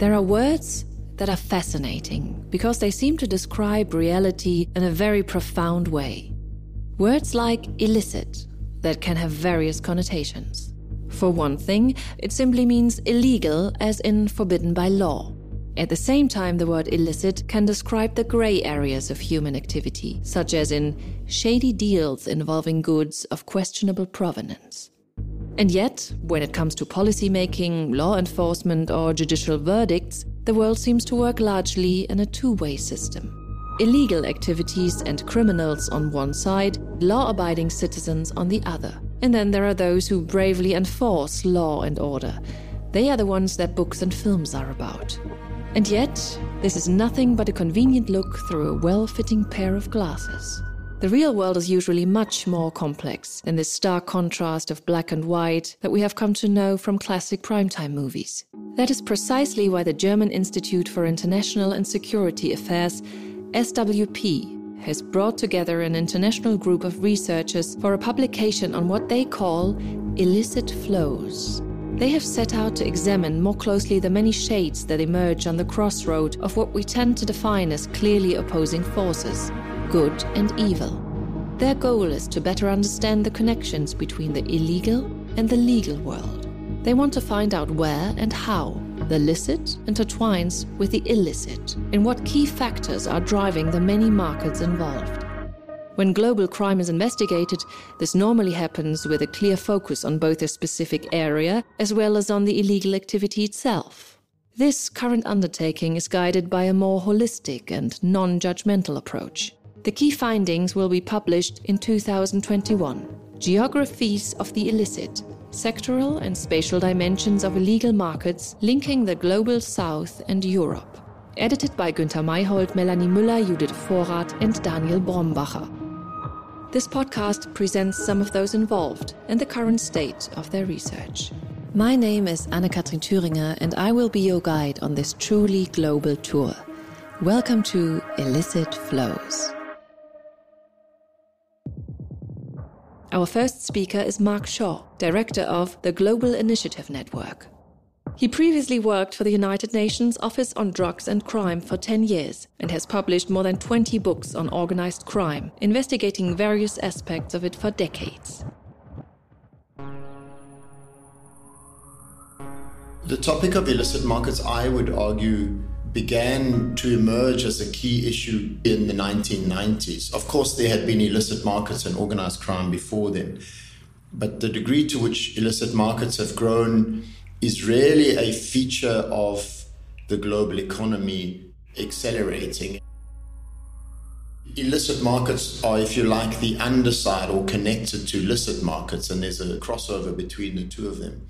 There are words that are fascinating because they seem to describe reality in a very profound way. Words like illicit that can have various connotations. For one thing, it simply means illegal, as in forbidden by law. At the same time, the word illicit can describe the gray areas of human activity, such as in shady deals involving goods of questionable provenance. And yet, when it comes to policy making, law enforcement, or judicial verdicts, the world seems to work largely in a two way system. Illegal activities and criminals on one side, law abiding citizens on the other. And then there are those who bravely enforce law and order. They are the ones that books and films are about. And yet, this is nothing but a convenient look through a well fitting pair of glasses. The real world is usually much more complex than this stark contrast of black and white that we have come to know from classic primetime movies. That is precisely why the German Institute for International and Security Affairs, SWP, has brought together an international group of researchers for a publication on what they call illicit flows. They have set out to examine more closely the many shades that emerge on the crossroad of what we tend to define as clearly opposing forces good and evil. Their goal is to better understand the connections between the illegal and the legal world. They want to find out where and how the licit intertwines with the illicit, and what key factors are driving the many markets involved. When global crime is investigated, this normally happens with a clear focus on both a specific area as well as on the illegal activity itself. This current undertaking is guided by a more holistic and non judgmental approach. The key findings will be published in 2021 Geographies of the Illicit, Sectoral and Spatial Dimensions of Illegal Markets Linking the Global South and Europe. Edited by Günter Maihold, Melanie Müller, Judith Vorrath, and Daniel Brombacher. This podcast presents some of those involved and the current state of their research. My name is Anne-Katrin Thüringer, and I will be your guide on this truly global tour. Welcome to Illicit Flows. Our first speaker is Mark Shaw, director of the Global Initiative Network. He previously worked for the United Nations Office on Drugs and Crime for 10 years and has published more than 20 books on organized crime, investigating various aspects of it for decades. The topic of illicit markets, I would argue, began to emerge as a key issue in the 1990s. Of course, there had been illicit markets and organized crime before then, but the degree to which illicit markets have grown is really a feature of the global economy accelerating. Illicit markets are, if you like, the underside or connected to licit markets, and there's a crossover between the two of them.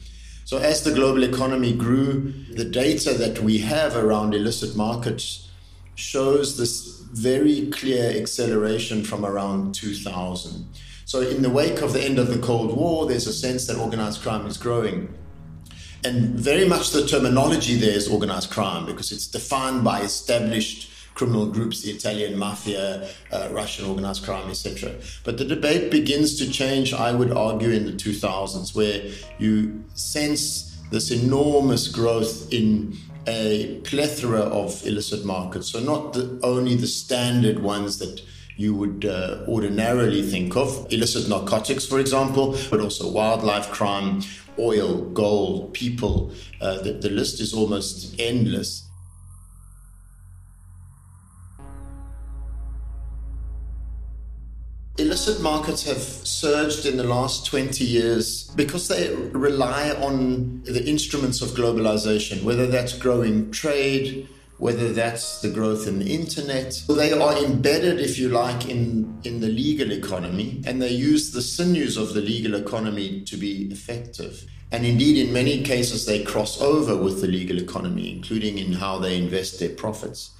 So, as the global economy grew, the data that we have around illicit markets shows this very clear acceleration from around 2000. So, in the wake of the end of the Cold War, there's a sense that organized crime is growing. And very much the terminology there is organized crime because it's defined by established criminal groups, the Italian mafia, uh, Russian organized crime, etc. But the debate begins to change, I would argue, in the 2000s, where you sense this enormous growth in a plethora of illicit markets. So, not the, only the standard ones that you would uh, ordinarily think of illicit narcotics, for example, but also wildlife crime, oil, gold, people. Uh, the, the list is almost endless. Illicit markets have surged in the last 20 years because they rely on the instruments of globalization, whether that's growing trade, whether that's the growth in the internet. They are embedded, if you like, in, in the legal economy, and they use the sinews of the legal economy to be effective. And indeed, in many cases, they cross over with the legal economy, including in how they invest their profits.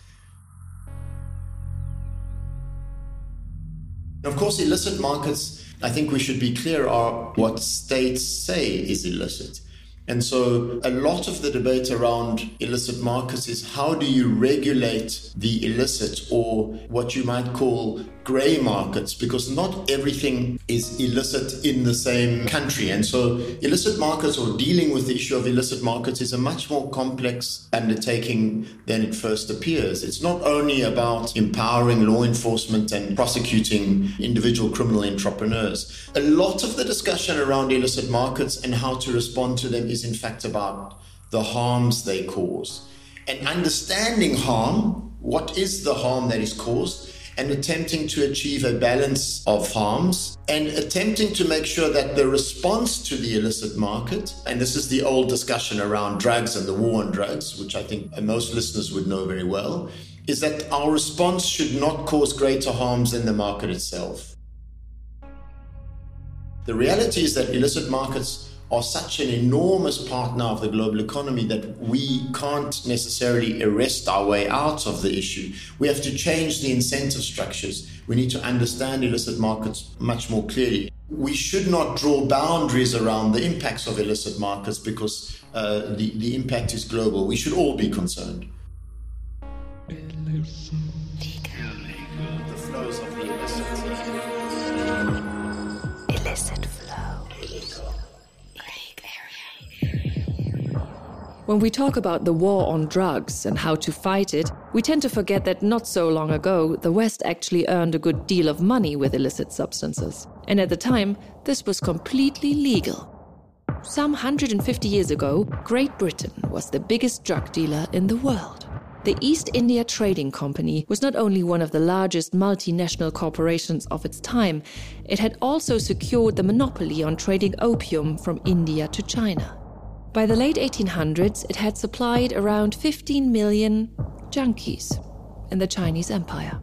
Of course, illicit markets, I think we should be clear, are what states say is illicit. And so a lot of the debate around illicit markets is how do you regulate the illicit or what you might call grey markets because not everything is illicit in the same country. And so illicit markets or dealing with the issue of illicit markets is a much more complex undertaking than it first appears. It's not only about empowering law enforcement and prosecuting individual criminal entrepreneurs. A lot of the discussion around illicit markets and how to respond to them is in fact about the harms they cause. And understanding harm, what is the harm that is caused, and attempting to achieve a balance of harms and attempting to make sure that the response to the illicit market, and this is the old discussion around drugs and the war on drugs, which I think most listeners would know very well, is that our response should not cause greater harms than the market itself. The reality is that illicit markets are such an enormous partner of the global economy that we can't necessarily arrest our way out of the issue. We have to change the incentive structures. We need to understand illicit markets much more clearly. We should not draw boundaries around the impacts of illicit markets because uh, the, the impact is global. We should all be concerned. When we talk about the war on drugs and how to fight it, we tend to forget that not so long ago, the West actually earned a good deal of money with illicit substances. And at the time, this was completely legal. Some 150 years ago, Great Britain was the biggest drug dealer in the world. The East India Trading Company was not only one of the largest multinational corporations of its time, it had also secured the monopoly on trading opium from India to China. By the late 1800s, it had supplied around 15 million junkies in the Chinese Empire.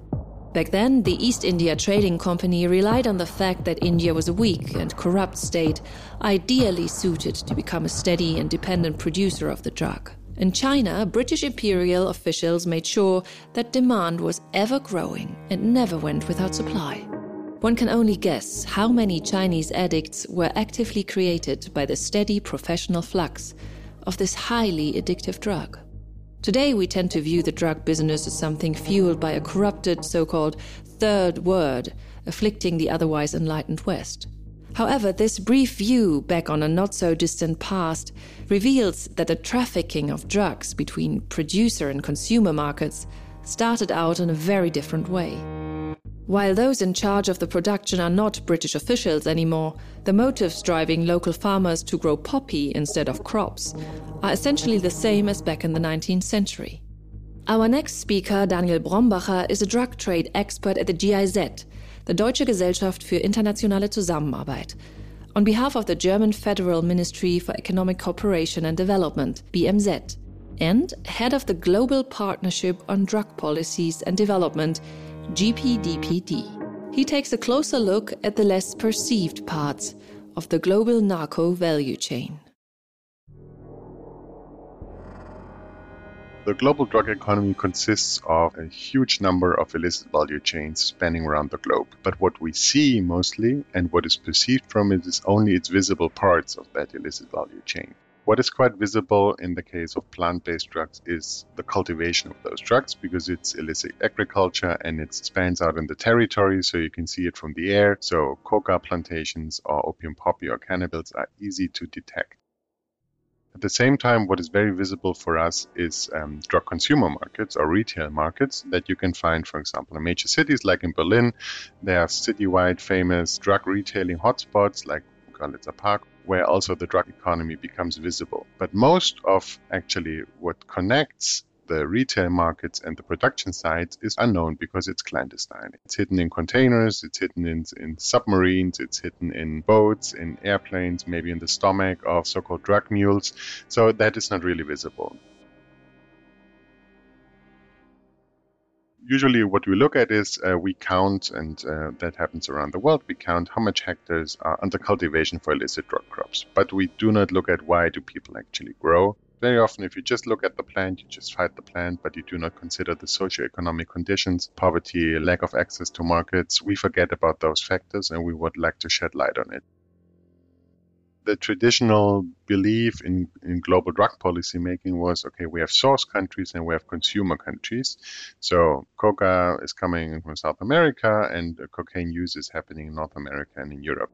Back then, the East India Trading Company relied on the fact that India was a weak and corrupt state, ideally suited to become a steady, and dependent producer of the drug. In China, British imperial officials made sure that demand was ever growing and never went without supply. One can only guess how many Chinese addicts were actively created by the steady professional flux of this highly addictive drug. Today, we tend to view the drug business as something fueled by a corrupted so called third world afflicting the otherwise enlightened West. However, this brief view back on a not so distant past reveals that the trafficking of drugs between producer and consumer markets started out in a very different way. While those in charge of the production are not British officials anymore, the motives driving local farmers to grow poppy instead of crops are essentially the same as back in the 19th century. Our next speaker, Daniel Brombacher, is a drug trade expert at the GIZ, the Deutsche Gesellschaft für internationale Zusammenarbeit, on behalf of the German Federal Ministry for Economic Cooperation and Development, BMZ, and head of the Global Partnership on Drug Policies and Development GPDPD. He takes a closer look at the less perceived parts of the global narco value chain. The global drug economy consists of a huge number of illicit value chains spanning around the globe. But what we see mostly and what is perceived from it is only its visible parts of that illicit value chain. What is quite visible in the case of plant based drugs is the cultivation of those drugs because it's illicit agriculture and it spans out in the territory, so you can see it from the air. So, coca plantations or opium poppy or cannabis are easy to detect. At the same time, what is very visible for us is um, drug consumer markets or retail markets that you can find, for example, in major cities like in Berlin. There are citywide famous drug retailing hotspots like Görlitzer Park where also the drug economy becomes visible. But most of actually what connects the retail markets and the production sites is unknown because it's clandestine. It's hidden in containers, it's hidden in, in submarines, it's hidden in boats, in airplanes, maybe in the stomach of so called drug mules. So that is not really visible. Usually what we look at is uh, we count, and uh, that happens around the world, we count how much hectares are under cultivation for illicit drug crops. But we do not look at why do people actually grow. Very often, if you just look at the plant, you just fight the plant, but you do not consider the socio-economic conditions, poverty, lack of access to markets. We forget about those factors and we would like to shed light on it. The traditional belief in, in global drug policy making was okay, we have source countries and we have consumer countries. So coca is coming from South America and cocaine use is happening in North America and in Europe.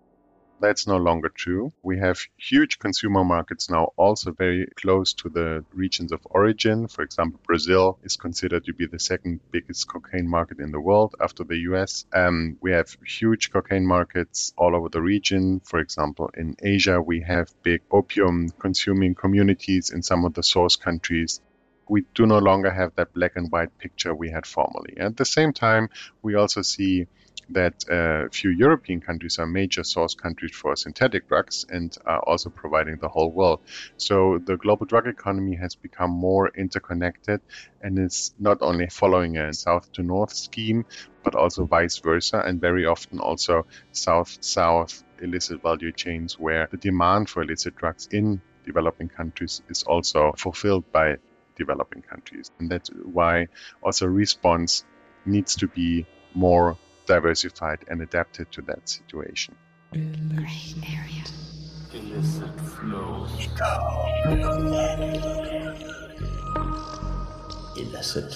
That's no longer true. We have huge consumer markets now, also very close to the regions of origin. For example, Brazil is considered to be the second biggest cocaine market in the world after the US. Um, we have huge cocaine markets all over the region. For example, in Asia, we have big opium consuming communities in some of the source countries we do no longer have that black and white picture we had formerly. At the same time, we also see that a uh, few European countries are major source countries for synthetic drugs and are also providing the whole world. So the global drug economy has become more interconnected and is not only following a south to north scheme, but also vice versa, and very often also south south illicit value chains where the demand for illicit drugs in developing countries is also fulfilled by developing countries. And that's why also response needs to be more diversified and adapted to that situation. Illicit.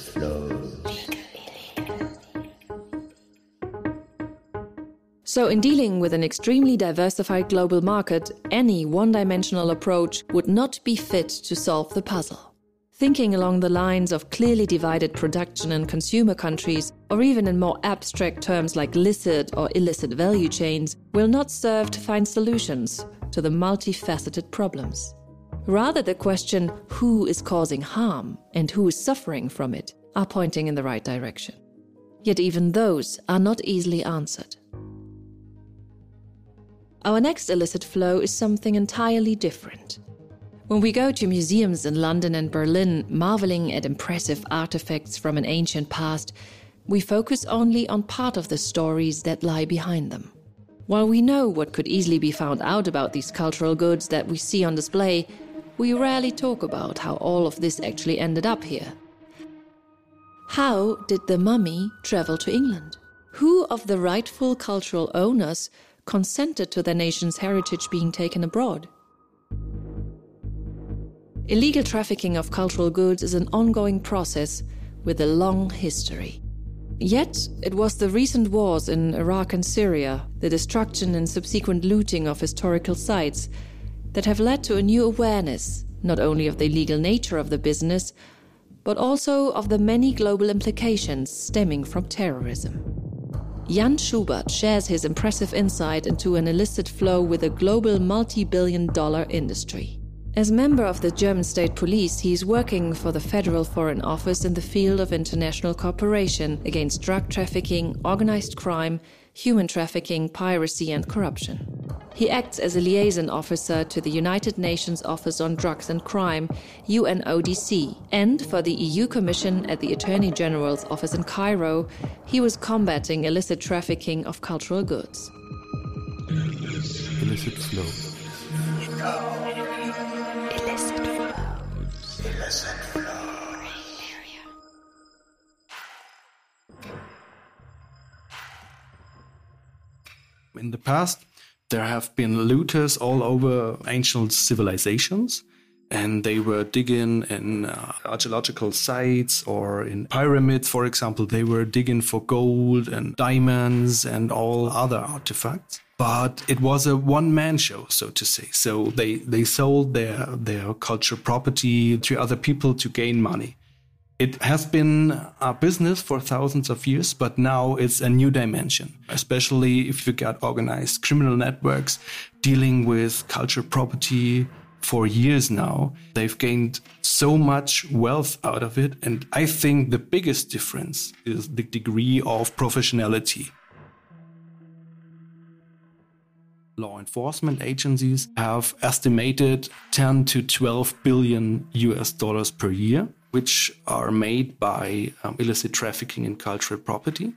So, in dealing with an extremely diversified global market, any one dimensional approach would not be fit to solve the puzzle. Thinking along the lines of clearly divided production and consumer countries, or even in more abstract terms like licit or illicit value chains, will not serve to find solutions to the multifaceted problems. Rather, the question who is causing harm and who is suffering from it are pointing in the right direction. Yet, even those are not easily answered. Our next illicit flow is something entirely different. When we go to museums in London and Berlin, marveling at impressive artifacts from an ancient past, we focus only on part of the stories that lie behind them. While we know what could easily be found out about these cultural goods that we see on display, we rarely talk about how all of this actually ended up here. How did the mummy travel to England? Who of the rightful cultural owners consented to their nation's heritage being taken abroad? Illegal trafficking of cultural goods is an ongoing process with a long history. Yet, it was the recent wars in Iraq and Syria, the destruction and subsequent looting of historical sites, that have led to a new awareness not only of the illegal nature of the business, but also of the many global implications stemming from terrorism. Jan Schubert shares his impressive insight into an illicit flow with a global multi billion dollar industry. As member of the German state police, he is working for the Federal Foreign Office in the field of international cooperation against drug trafficking, organized crime, human trafficking, piracy, and corruption. He acts as a liaison officer to the United Nations Office on Drugs and Crime, UNODC, and for the EU Commission at the Attorney General's office in Cairo, he was combating illicit trafficking of cultural goods. Illicit flow. In the past, there have been looters all over ancient civilizations, and they were digging in uh, archaeological sites or in pyramids, for example. They were digging for gold and diamonds and all other artifacts. But it was a one-man show, so to say. So they, they sold their their culture property to other people to gain money. It has been a business for thousands of years, but now it's a new dimension, especially if you get organized criminal networks dealing with culture property for years now. They've gained so much wealth out of it. And I think the biggest difference is the degree of professionality. Law enforcement agencies have estimated 10 to 12 billion US dollars per year which are made by um, illicit trafficking in cultural property.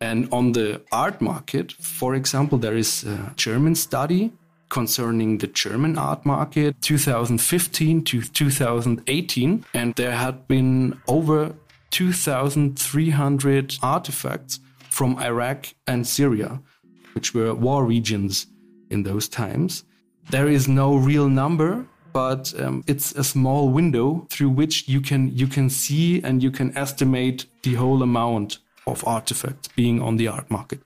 And on the art market, for example, there is a German study concerning the German art market 2015 to 2018. And there had been over 2,300 artifacts from Iraq and Syria, which were war regions in those times. There is no real number, but um, it's a small window through which you can you can see and you can estimate the whole amount of artifacts being on the art market.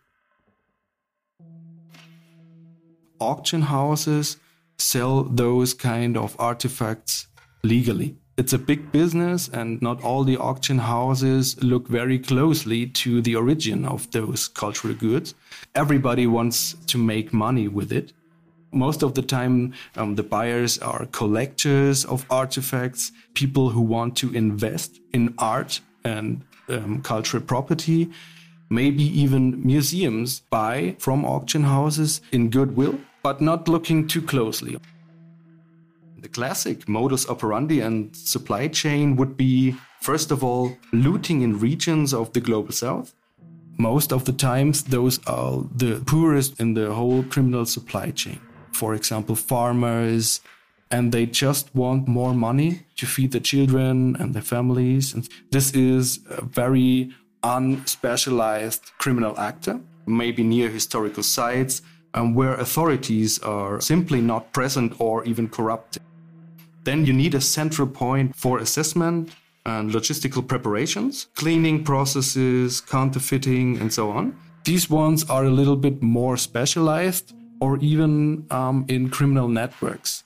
Auction houses sell those kind of artifacts legally. It's a big business, and not all the auction houses look very closely to the origin of those cultural goods. Everybody wants to make money with it. Most of the time, um, the buyers are collectors of artifacts, people who want to invest in art and um, cultural property. Maybe even museums buy from auction houses in goodwill, but not looking too closely. The classic modus operandi and supply chain would be, first of all, looting in regions of the global south. Most of the times, those are the poorest in the whole criminal supply chain. For example, farmers, and they just want more money to feed the children and their families. And this is a very unspecialized criminal actor, maybe near historical sites, um, where authorities are simply not present or even corrupt. Then you need a central point for assessment and logistical preparations, cleaning processes, counterfeiting, and so on. These ones are a little bit more specialized or even um, in criminal networks.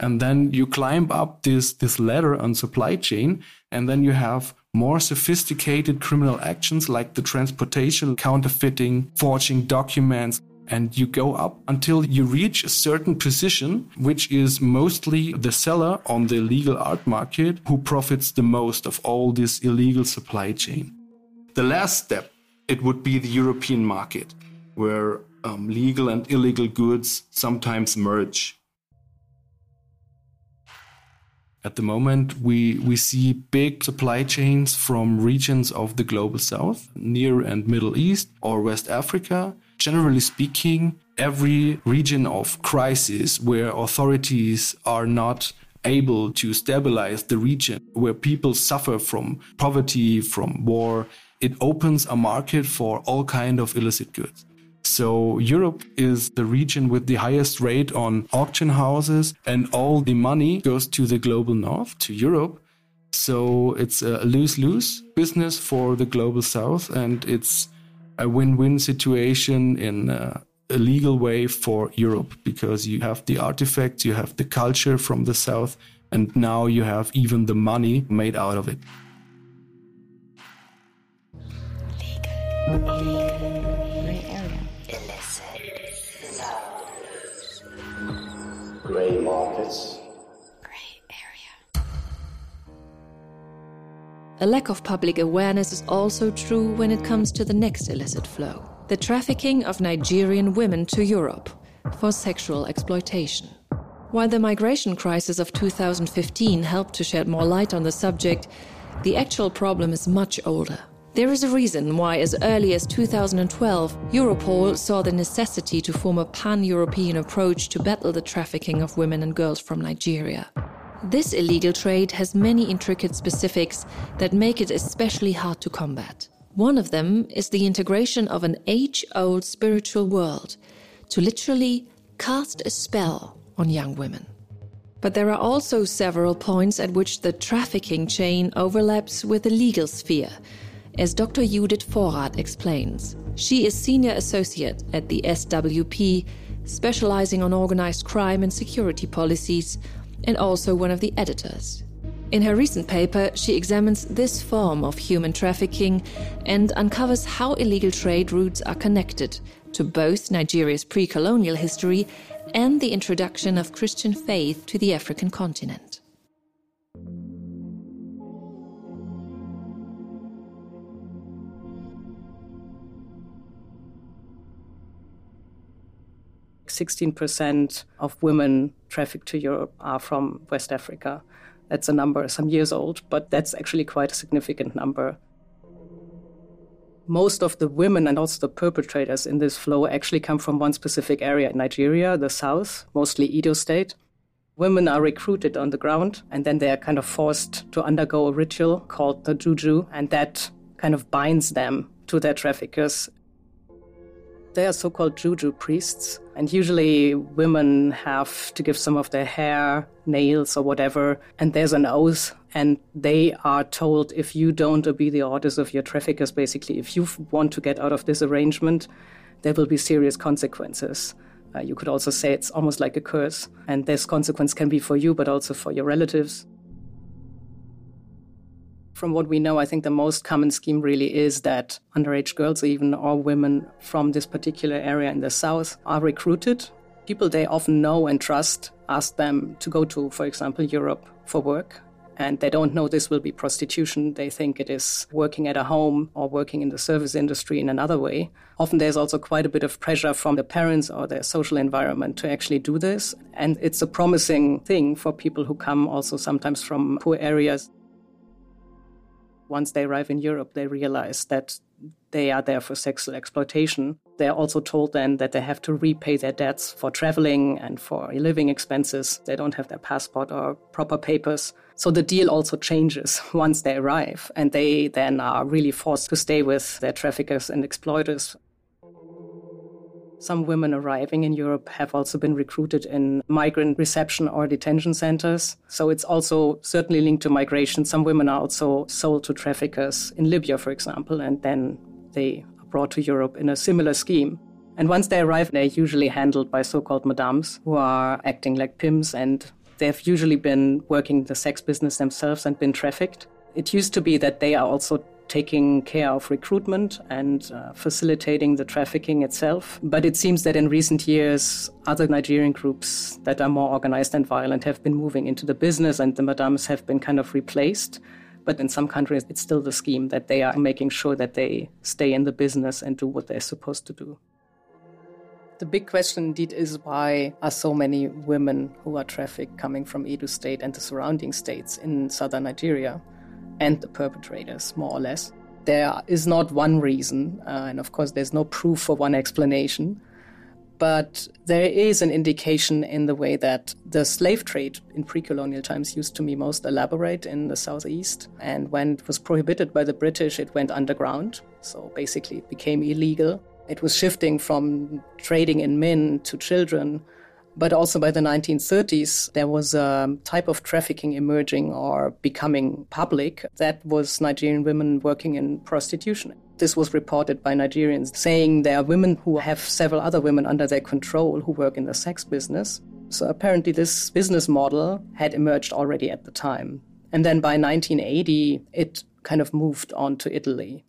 And then you climb up this, this ladder on supply chain, and then you have more sophisticated criminal actions like the transportation, counterfeiting, forging documents, and you go up until you reach a certain position, which is mostly the seller on the illegal art market who profits the most of all this illegal supply chain. The last step, it would be the European market, where um, legal and illegal goods sometimes merge. At the moment, we, we see big supply chains from regions of the global south, Near and Middle East, or West Africa, generally speaking, every region of crisis where authorities are not able to stabilize the region, where people suffer from poverty, from war, it opens a market for all kind of illicit goods. So Europe is the region with the highest rate on auction houses and all the money goes to the global north, to Europe. So it's a lose-lose business for the global south and it's a win-win situation in a, a legal way for Europe because you have the artifacts, you have the culture from the south, and now you have even the money made out of it. Grey A lack of public awareness is also true when it comes to the next illicit flow the trafficking of Nigerian women to Europe for sexual exploitation. While the migration crisis of 2015 helped to shed more light on the subject, the actual problem is much older. There is a reason why, as early as 2012, Europol saw the necessity to form a pan European approach to battle the trafficking of women and girls from Nigeria. This illegal trade has many intricate specifics that make it especially hard to combat. One of them is the integration of an age old spiritual world to literally cast a spell on young women. But there are also several points at which the trafficking chain overlaps with the legal sphere, as Dr. Judith Vorrath explains. She is senior associate at the SWP, specializing on organized crime and security policies and also one of the editors. In her recent paper, she examines this form of human trafficking and uncovers how illegal trade routes are connected to both Nigeria's pre colonial history and the introduction of Christian faith to the African continent. Sixteen percent of women trafficked to Europe are from West Africa. That's a number some years old, but that's actually quite a significant number. Most of the women and also the perpetrators in this flow actually come from one specific area in Nigeria, the south, mostly Edo State. Women are recruited on the ground and then they are kind of forced to undergo a ritual called the juju, and that kind of binds them to their traffickers They are so called juju priests. And usually women have to give some of their hair, nails, or whatever. And there's an oath. And they are told if you don't obey the orders of your traffickers, basically, if you want to get out of this arrangement, there will be serious consequences. Uh, you could also say it's almost like a curse. And this consequence can be for you, but also for your relatives from what we know, I think the most common scheme really is that underage girls, even or women from this particular area in the south, are recruited. People they often know and trust ask them to go to, for example, Europe for work. And they don't know this will be prostitution. They think it is working at a home or working in the service industry in another way. Often there's also quite a bit of pressure from the parents or their social environment to actually do this. And it's a promising thing for people who come also sometimes from poor areas once they arrive in Europe, they realize that they are there for sexual exploitation. They're also told then that they have to repay their debts for traveling and for living expenses. They don't have their passport or proper papers. So the deal also changes once they arrive, and they then are really forced to stay with their traffickers and exploiters. Some women arriving in Europe have also been recruited in migrant reception or detention centers. So it's also certainly linked to migration. Some women are also sold to traffickers in Libya, for example, and then they are brought to Europe in a similar scheme. And once they arrive, they're usually handled by so called madams who are acting like pimps and they've usually been working the sex business themselves and been trafficked. It used to be that they are also taking care of recruitment and uh, facilitating the trafficking itself. But it seems that in recent years, other Nigerian groups that are more organized and violent have been moving into the business, and the madams have been kind of replaced. But in some countries, it's still the scheme that they are making sure that they stay in the business and do what they're supposed to do. The big question indeed is why are so many women who are trafficked coming from Edo State and the surrounding states in southern Nigeria? And the perpetrators, more or less. There is not one reason, uh, and of course, there's no proof for one explanation. But there is an indication in the way that the slave trade in pre colonial times used to be most elaborate in the southeast. And when it was prohibited by the British, it went underground. So basically, it became illegal. It was shifting from trading in men to children but also by the 1930s, there was a type of trafficking emerging or becoming public that was Nigerian women working in prostitution. This was reported by Nigerians, saying there are women who have several other women under their control who work in the sex business. So apparently, this business model had emerged already at the time. And then by 1980, it kind of moved on to Italy.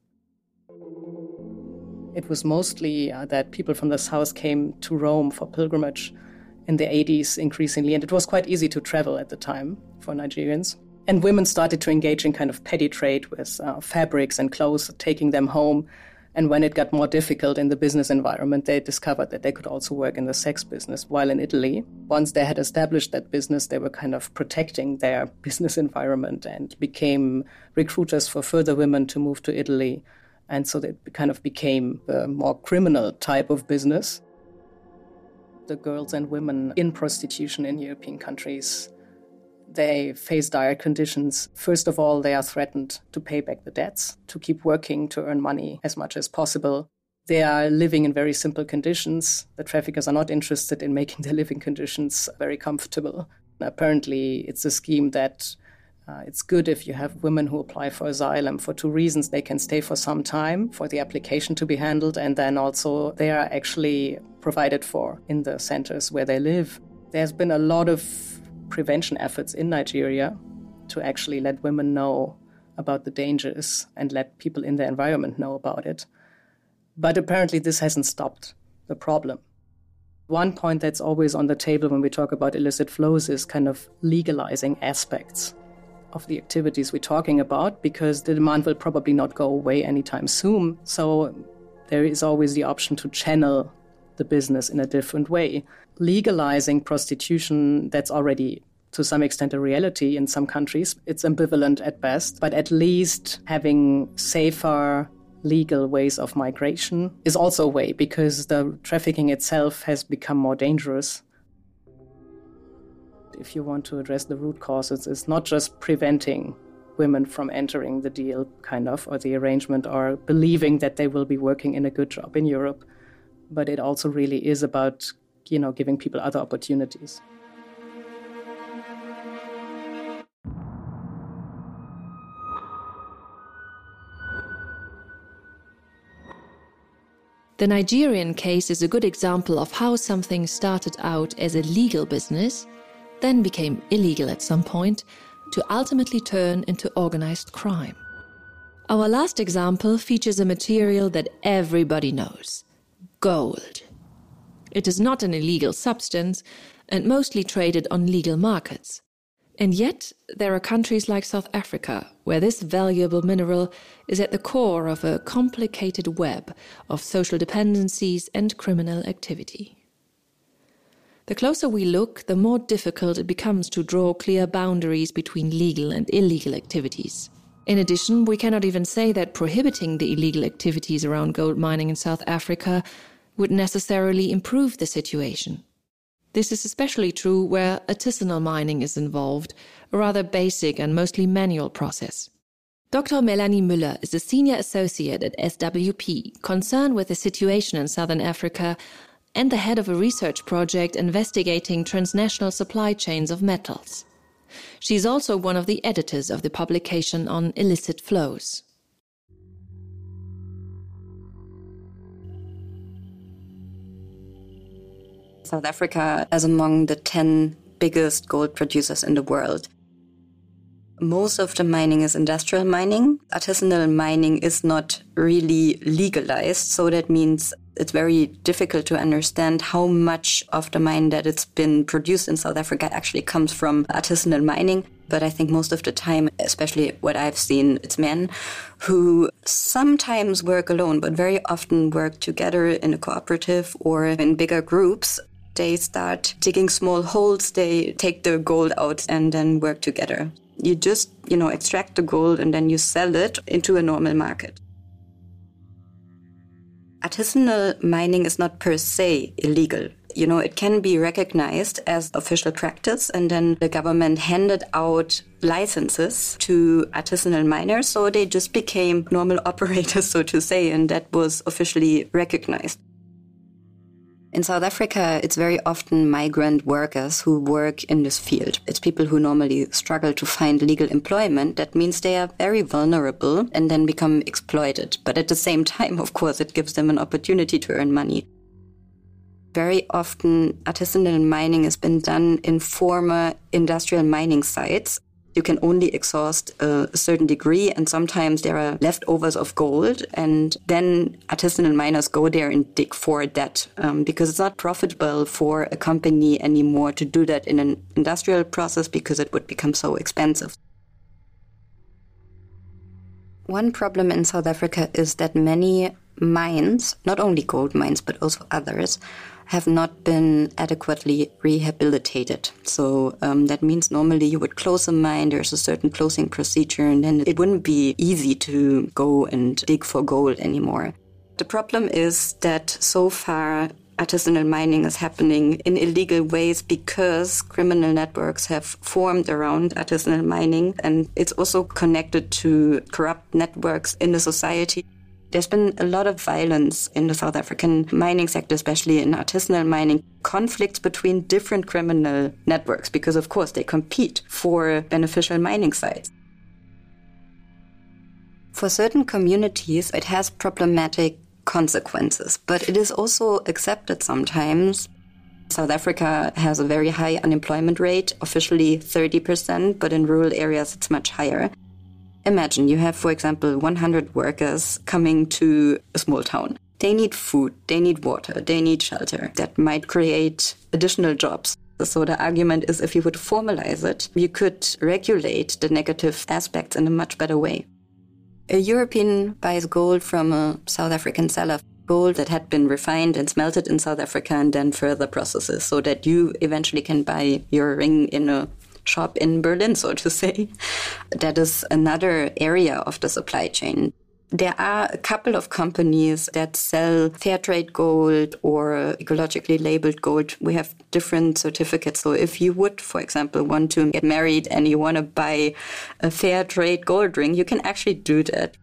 It was mostly uh, that people from the south came to Rome for pilgrimage in the 80s increasingly, and it was quite easy to travel at the time for Nigerians. And women started to engage in kind of petty trade with uh, fabrics and clothes, taking them home. And when it got more difficult in the business environment, they discovered that they could also work in the sex business. While in Italy, once they had established that business, they were kind of protecting their business environment and became recruiters for further women to move to Italy. And so it kind of became a more criminal type of business the girls and women in prostitution in European countries. They face dire conditions. First of all, they are threatened to pay back the debts, to keep working, to earn money as much as possible. They are living in very simple conditions. The traffickers are not interested in making their living conditions very comfortable. Apparently, it's a scheme that uh, it's good if you have women who apply for asylum for two reasons. They can stay for some time for the application to be handled, and then also they are actually provided for in the centers where they live. There's been a lot of prevention efforts in Nigeria to actually let women know about the dangers and let people in the environment know about it. But apparently, this hasn't stopped the problem. One point that's always on the table when we talk about illicit flows is kind of legalizing aspects of the activities we're talking about because the demand will probably not go away anytime soon. So there is always the option to channel the business in a different way. Legalizing prostitution, that's already to some extent a reality in some countries. It's ambivalent at best, but at least having safer legal ways of migration is also a way because the trafficking itself has become more dangerous if you want to address the root causes, is not just preventing women from entering the deal, kind of, or the arrangement, or believing that they will be working in a good job in Europe, but it also really is about, you know, giving people other opportunities. The Nigerian case is a good example of how something started out as a legal business, then became illegal at some point, to ultimately turn into organized crime. Our last example features a material that everybody knows gold. It is not an illegal substance and mostly traded on legal markets. And yet, there are countries like South Africa where this valuable mineral is at the core of a complicated web of social dependencies and criminal activity. The closer we look, the more difficult it becomes to draw clear boundaries between legal and illegal activities. In addition, we cannot even say that prohibiting the illegal activities around gold mining in South Africa would necessarily improve the situation. This is especially true where artisanal mining is involved, a rather basic and mostly manual process. Dr. Melanie Müller is a senior associate at SWP, concerned with the situation in southern Africa, and the head of a research project investigating transnational supply chains of metals. She's also one of the editors of the publication on illicit flows. South Africa is among the 10 biggest gold producers in the world. Most of the mining is industrial mining. Artisanal mining is not really legalized, so that means it's very difficult to understand how much of the mine that it's been produced in South Africa actually comes from artisanal mining. But I think most of the time, especially what I've seen, it's men who sometimes work alone, but very often work together in a cooperative or in bigger groups they start digging small holes, they take the gold out and then work together. You just, you know, extract the gold and then you sell it into a normal market. Artisanal mining is not per se illegal. You know, it can be recognized as official practice, and then the government handed out licenses to artisanal miners, so they just became normal operators, so to say, and that was officially recognized. In South Africa, it's very often migrant workers who work in this field. It's people who normally struggle to find legal employment. That means they are very vulnerable and then become exploited. But at the same time, of course, it gives them an opportunity to earn money. Very often, artisanal mining has been done in former industrial mining sites you can only exhaust a certain degree and sometimes there are leftovers of gold and then artisanal miners go there and dig for that um, because it's not profitable for a company anymore to do that in an industrial process because it would become so expensive. One problem in South Africa is that many mines, not only gold mines, but also others, have not been adequately rehabilitated. So um, that means normally you would close a mine, there's a certain closing procedure, and then it wouldn't be easy to go and dig for gold anymore. The problem is that so far artisanal mining is happening in illegal ways because criminal networks have formed around artisanal mining and it's also connected to corrupt networks in the society. There's been a lot of violence in the South African mining sector, especially in artisanal mining, conflicts between different criminal networks, because of course they compete for beneficial mining sites. For certain communities, it has problematic consequences, but it is also accepted sometimes. South Africa has a very high unemployment rate, officially 30%, but in rural areas it's much higher. Imagine you have, for example, 100 workers coming to a small town. They need food, they need water, they need shelter. That might create additional jobs. So the argument is if you would formalize it, you could regulate the negative aspects in a much better way. A European buys gold from a South African seller, gold that had been refined and smelted in South Africa and then further processes so that you eventually can buy your ring in a shop in Berlin, so to say. That is another area of the supply chain. There are a couple of companies that sell fair trade gold or ecologically labeled gold. We have different certificates. So if you would, for example, want to get married and you want to buy a fair trade gold ring, you can actually do that.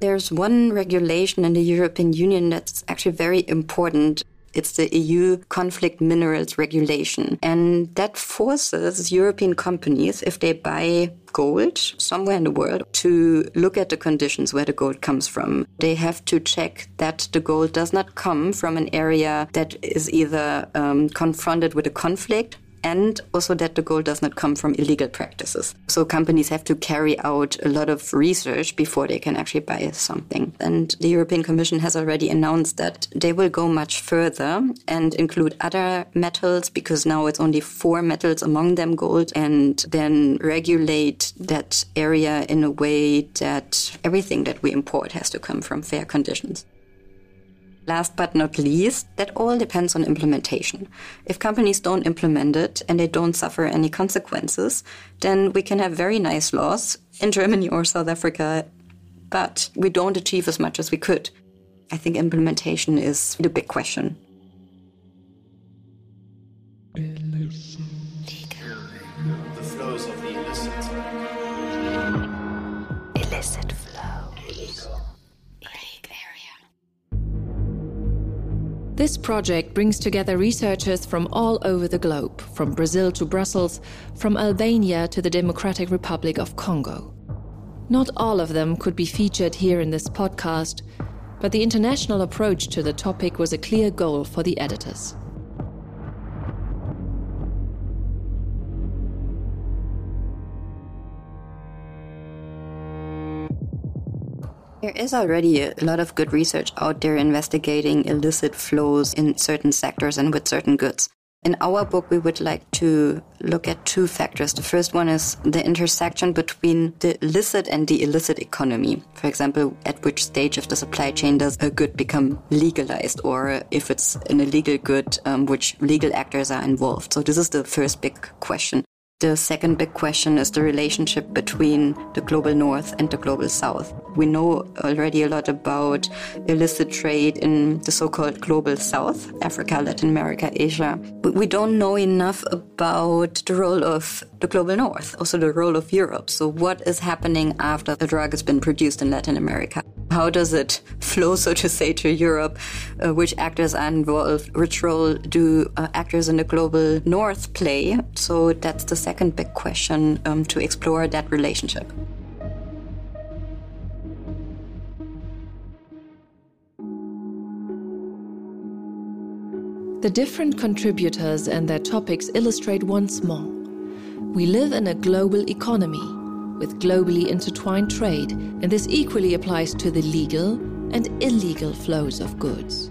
There's one regulation in the European Union that's actually very important. It's the EU Conflict Minerals Regulation. And that forces European companies, if they buy gold somewhere in the world, to look at the conditions where the gold comes from. They have to check that the gold does not come from an area that is either um, confronted with a conflict and also that the gold does not come from illegal practices. So companies have to carry out a lot of research before they can actually buy something. And the European Commission has already announced that they will go much further and include other metals because now it's only four metals among them gold and then regulate that area in a way that everything that we import has to come from fair conditions. Last but not least, that all depends on implementation. If companies don't implement it and they don't suffer any consequences, then we can have very nice laws in Germany or South Africa, but we don't achieve as much as we could. I think implementation is the big question. This project brings together researchers from all over the globe, from Brazil to Brussels, from Albania to the Democratic Republic of Congo. Not all of them could be featured here in this podcast, but the international approach to the topic was a clear goal for the editors. There is already a lot of good research out there investigating illicit flows in certain sectors and with certain goods. In our book, we would like to look at two factors. The first one is the intersection between the illicit and the illicit economy. For example, at which stage of the supply chain does a good become legalized, or if it's an illegal good, um, which legal actors are involved. So this is the first big question. The second big question is the relationship between the global north and the global south. We know already a lot about illicit trade in the so called global south, Africa, Latin America, Asia. But we don't know enough about the role of the global north, also the role of Europe. So, what is happening after the drug has been produced in Latin America? How does it flow, so to say, to Europe? Uh, which actors are involved? Which role do uh, actors in the global north play? So that's the second big question um, to explore that relationship. The different contributors and their topics illustrate once more. We live in a global economy with globally intertwined trade, and this equally applies to the legal and illegal flows of goods.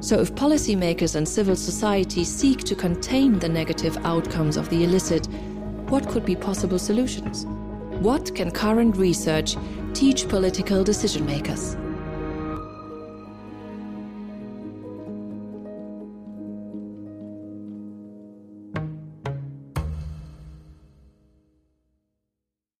So, if policymakers and civil society seek to contain the negative outcomes of the illicit, what could be possible solutions? What can current research teach political decision makers?